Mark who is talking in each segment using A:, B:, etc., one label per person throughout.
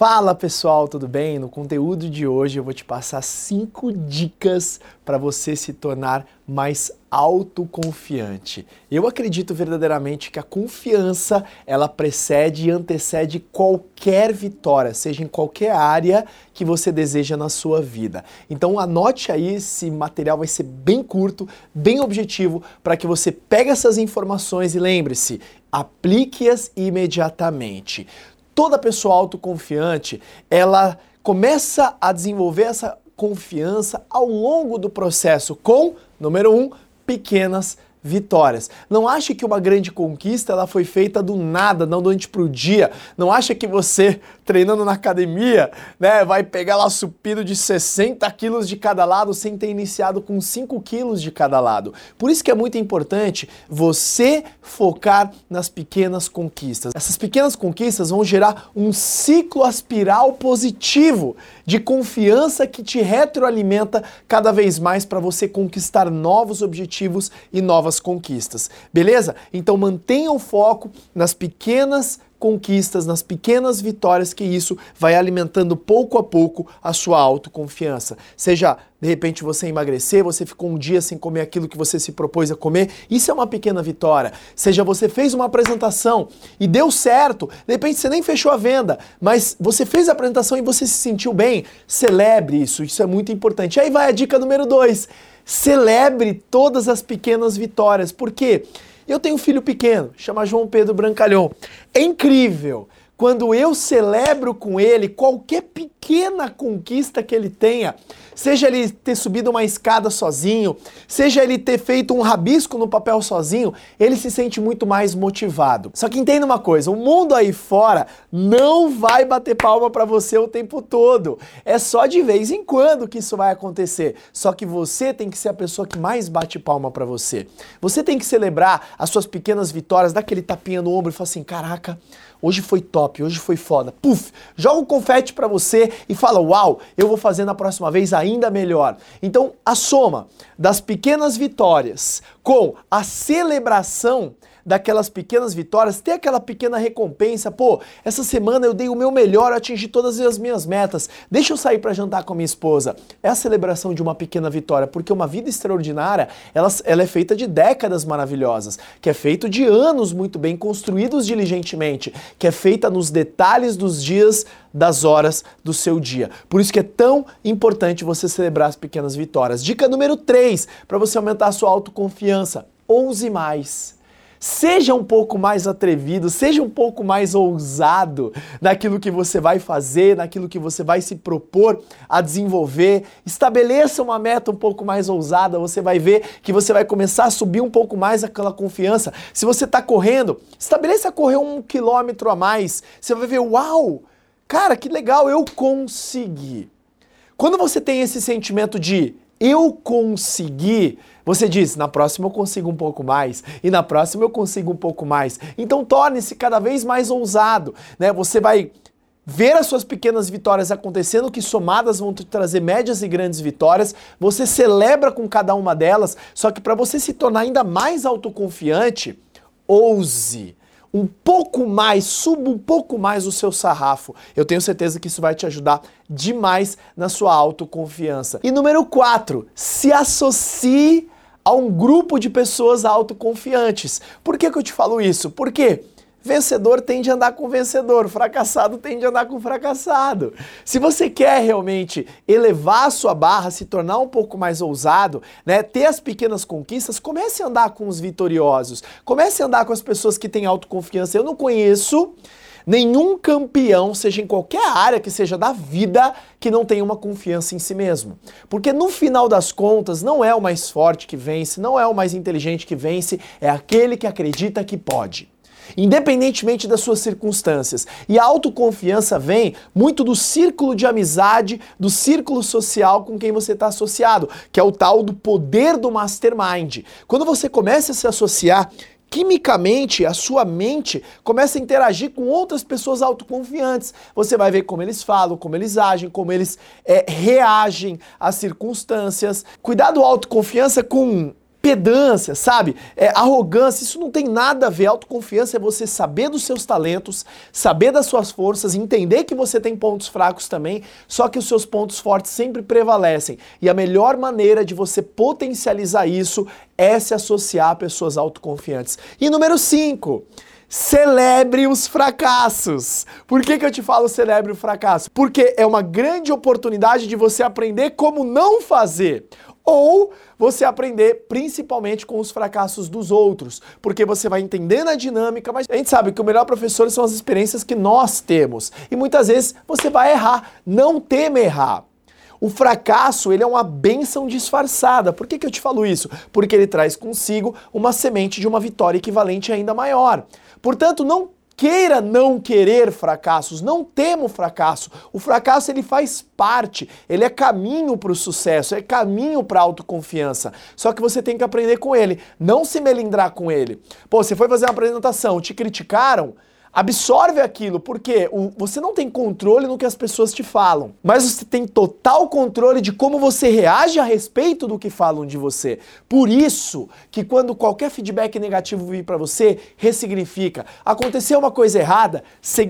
A: Fala pessoal, tudo bem? No conteúdo de hoje eu vou te passar cinco dicas para você se tornar mais autoconfiante. Eu acredito verdadeiramente que a confiança ela precede e antecede qualquer vitória, seja em qualquer área que você deseja na sua vida. Então anote aí, esse material vai ser bem curto, bem objetivo, para que você pegue essas informações e lembre-se, aplique-as imediatamente toda pessoa autoconfiante, ela começa a desenvolver essa confiança ao longo do processo com, número um, pequenas vitórias. Não ache que uma grande conquista ela foi feita do nada, não do noite pro dia. Não acha que você treinando na academia, né, vai pegar lá supino de 60 quilos de cada lado sem ter iniciado com 5 quilos de cada lado. Por isso que é muito importante você focar nas pequenas conquistas. Essas pequenas conquistas vão gerar um ciclo aspiral positivo de confiança que te retroalimenta cada vez mais para você conquistar novos objetivos e novas conquistas. Beleza? Então mantenha o foco nas pequenas conquistas, nas pequenas vitórias que isso vai alimentando pouco a pouco a sua autoconfiança. Seja de repente você emagrecer, você ficou um dia sem comer aquilo que você se propôs a comer, isso é uma pequena vitória. Seja você fez uma apresentação e deu certo, de repente você nem fechou a venda, mas você fez a apresentação e você se sentiu bem, celebre isso, isso é muito importante. Aí vai a dica número dois: celebre todas as pequenas vitórias, porque eu tenho um filho pequeno, chama João Pedro Brancalhão. É incrível quando eu celebro com ele qualquer pequena conquista que ele tenha, seja ele ter subido uma escada sozinho, seja ele ter feito um rabisco no papel sozinho, ele se sente muito mais motivado. Só que entenda uma coisa, o mundo aí fora não vai bater palma para você o tempo todo. É só de vez em quando que isso vai acontecer. Só que você tem que ser a pessoa que mais bate palma para você. Você tem que celebrar as suas pequenas vitórias, dar aquele tapinha no ombro e falar assim: "Caraca, hoje foi top, hoje foi foda". Puf, joga um confete para você e fala: "Uau, eu vou fazer na próxima vez ainda melhor. Então, a soma das pequenas vitórias com a celebração daquelas pequenas vitórias, ter aquela pequena recompensa. Pô, essa semana eu dei o meu melhor, atingi todas as minhas metas. Deixa eu sair para jantar com a minha esposa. É a celebração de uma pequena vitória, porque uma vida extraordinária, ela, ela é feita de décadas maravilhosas, que é feito de anos muito bem construídos diligentemente, que é feita nos detalhes dos dias das horas do seu dia. Por isso que é tão importante você celebrar as pequenas vitórias. Dica número 3, para você aumentar a sua autoconfiança. Ouse mais. Seja um pouco mais atrevido, seja um pouco mais ousado naquilo que você vai fazer, naquilo que você vai se propor a desenvolver. Estabeleça uma meta um pouco mais ousada, você vai ver que você vai começar a subir um pouco mais aquela confiança. Se você está correndo, estabeleça correr um quilômetro a mais. Você vai ver, uau, cara, que legal, eu consegui. Quando você tem esse sentimento de eu consegui, você diz, na próxima eu consigo um pouco mais, e na próxima eu consigo um pouco mais. Então torne-se cada vez mais ousado, né? Você vai ver as suas pequenas vitórias acontecendo, que somadas vão te trazer médias e grandes vitórias. Você celebra com cada uma delas, só que para você se tornar ainda mais autoconfiante, ouse um pouco mais, suba um pouco mais o seu sarrafo. Eu tenho certeza que isso vai te ajudar demais na sua autoconfiança. E número 4, se associe a um grupo de pessoas autoconfiantes. Por que, que eu te falo isso? Porque Vencedor tende a andar com vencedor, fracassado tende a andar com fracassado. Se você quer realmente elevar a sua barra, se tornar um pouco mais ousado, né, ter as pequenas conquistas, comece a andar com os vitoriosos. Comece a andar com as pessoas que têm autoconfiança. Eu não conheço nenhum campeão, seja em qualquer área que seja da vida, que não tenha uma confiança em si mesmo. Porque no final das contas, não é o mais forte que vence, não é o mais inteligente que vence, é aquele que acredita que pode independentemente das suas circunstâncias. E a autoconfiança vem muito do círculo de amizade, do círculo social com quem você está associado, que é o tal do poder do mastermind. Quando você começa a se associar quimicamente a sua mente começa a interagir com outras pessoas autoconfiantes. Você vai ver como eles falam, como eles agem, como eles é, reagem às circunstâncias. Cuidado autoconfiança com pedância, sabe? É, arrogância, isso não tem nada a ver. Autoconfiança é você saber dos seus talentos, saber das suas forças, entender que você tem pontos fracos também, só que os seus pontos fortes sempre prevalecem. E a melhor maneira de você potencializar isso é se associar a pessoas autoconfiantes. E número 5. Celebre os fracassos. Por que, que eu te falo celebre o fracasso? Porque é uma grande oportunidade de você aprender como não fazer ou você aprender principalmente com os fracassos dos outros, porque você vai entendendo a dinâmica, mas a gente sabe que o melhor professor são as experiências que nós temos. E muitas vezes você vai errar, não teme errar. O fracasso, ele é uma benção disfarçada. Por que, que eu te falo isso? Porque ele traz consigo uma semente de uma vitória equivalente ainda maior. Portanto, não queira não querer fracassos, não tema o fracasso. O fracasso ele faz parte, ele é caminho para o sucesso, é caminho para a autoconfiança. Só que você tem que aprender com ele, não se melindrar com ele. Pô, você foi fazer uma apresentação, te criticaram, absorve aquilo, porque o, você não tem controle no que as pessoas te falam, mas você tem total controle de como você reage a respeito do que falam de você. Por isso que quando qualquer feedback negativo vir para você, ressignifica. Aconteceu uma coisa errada,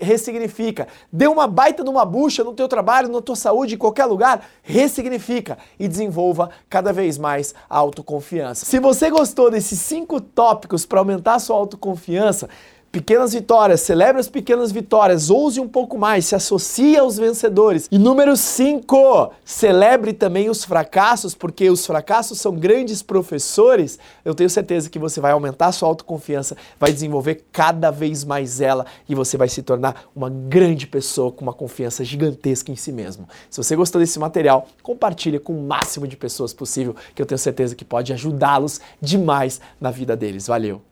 A: ressignifica. Deu uma baita numa bucha no teu trabalho, na tua saúde, em qualquer lugar, ressignifica e desenvolva cada vez mais a autoconfiança. Se você gostou desses cinco tópicos para aumentar a sua autoconfiança, Pequenas vitórias, celebre as pequenas vitórias, ouse um pouco mais, se associe aos vencedores. E número 5, celebre também os fracassos, porque os fracassos são grandes professores. Eu tenho certeza que você vai aumentar a sua autoconfiança, vai desenvolver cada vez mais ela e você vai se tornar uma grande pessoa com uma confiança gigantesca em si mesmo. Se você gostou desse material, compartilhe com o máximo de pessoas possível, que eu tenho certeza que pode ajudá-los demais na vida deles. Valeu!